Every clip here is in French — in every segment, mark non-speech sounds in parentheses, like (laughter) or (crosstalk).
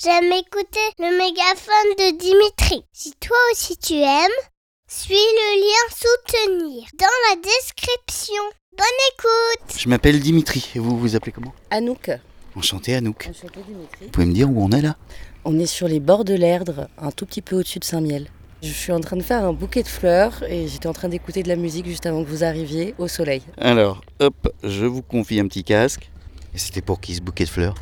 j'aime écouter le mégaphone de Dimitri. Si toi aussi tu aimes, suis le lien soutenir dans la description. Bonne écoute Je m'appelle Dimitri et vous vous appelez comment? Anouk. Enchanté Anouk. Enchanté Dimitri. Vous pouvez me dire où on est là? On est sur les bords de l'Erdre, un tout petit peu au-dessus de Saint-Miel. Je suis en train de faire un bouquet de fleurs et j'étais en train d'écouter de la musique juste avant que vous arriviez au soleil. Alors, hop, je vous confie un petit casque. Et c'était pour qui ce bouquet de fleurs?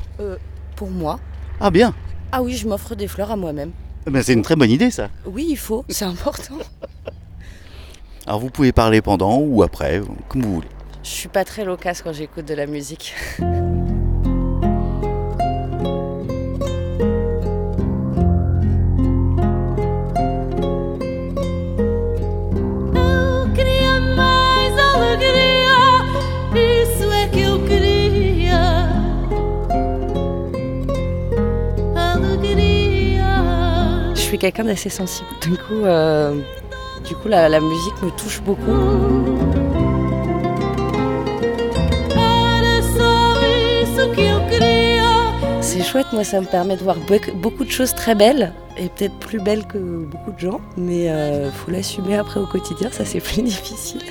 Pour moi Ah bien Ah oui, je m'offre des fleurs à moi-même. Eh ben, C'est une très bonne idée ça. Oui, il faut, c'est important. (laughs) Alors vous pouvez parler pendant ou après, comme vous voulez. Je suis pas très loquace quand j'écoute de la musique. (laughs) suis quelqu'un d'assez sensible. Du coup, euh, du coup la, musique me touche beaucoup. C'est chouette, moi ça me permet de voir beaucoup de choses très belles et peut-être plus belles que beaucoup de gens, mais euh, faut l'assumer après au quotidien, ça c'est plus (laughs) difficile.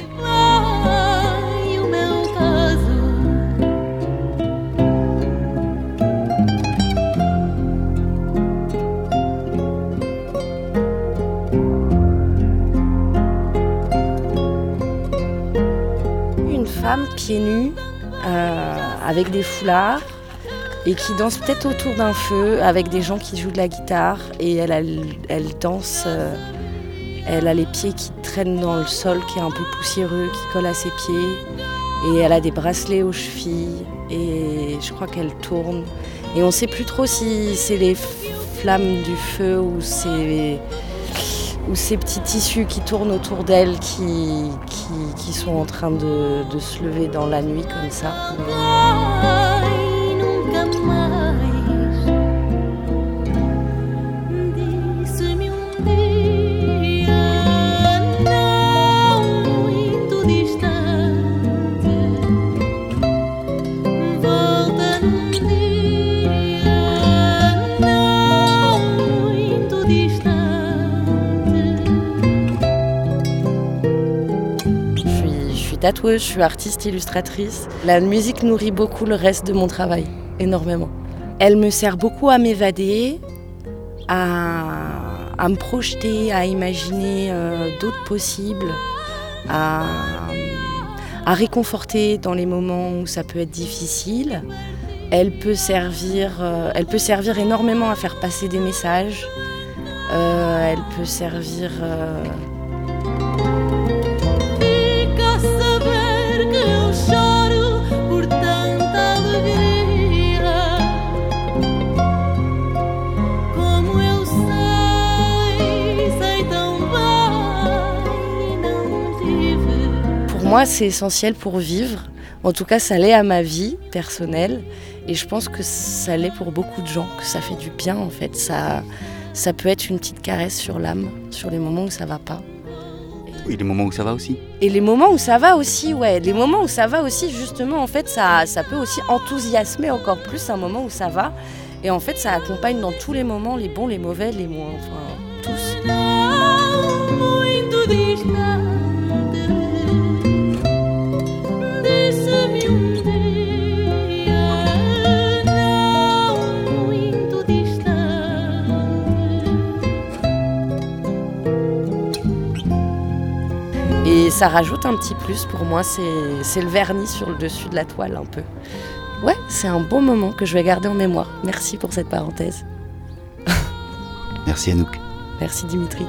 Pieds nus, euh, avec des foulards, et qui danse peut-être autour d'un feu, avec des gens qui jouent de la guitare, et elle, elle danse, euh, elle a les pieds qui traînent dans le sol, qui est un peu poussiéreux, qui colle à ses pieds, et elle a des bracelets aux chevilles, et je crois qu'elle tourne. Et on ne sait plus trop si c'est les flammes du feu ou c'est ou ces petits tissus qui tournent autour d'elle qui, sont en train de se lever dans la nuit comme ça. Tatoueuse, je suis artiste illustratrice. La musique nourrit beaucoup le reste de mon travail, énormément. Elle me sert beaucoup à m'évader, à, me projeter, à imaginer euh, d'autres possibles, à, réconforter dans les moments où ça peut être difficile. Elle peut servir, euh, elle peut servir énormément à faire passer des messages. Euh, elle peut servir moi, c'est essentiel pour vivre. En tout cas, ça l'est à ma vie personnelle. Et je pense que ça l'est pour beaucoup de gens, que ça fait du bien en fait. Ça, ça peut être une petite caresse sur l'âme, sur les moments où ça va pas. Oui, les moments où ça va aussi. Et les moments où ça va aussi, ouais. Les moments où ça va aussi, justement, en fait, ça, ça peut aussi enthousiasmer encore plus un moment où ça va. Et en fait, ça accompagne dans tous les moments, les bons, les mauvais, les moins, enfin, tous. Et ça rajoute un petit plus pour moi, c'est le vernis sur le dessus de la toile un peu. Ouais, c'est un bon moment que je vais garder en mémoire. Merci pour cette parenthèse. Merci Anouk. Merci Dimitri.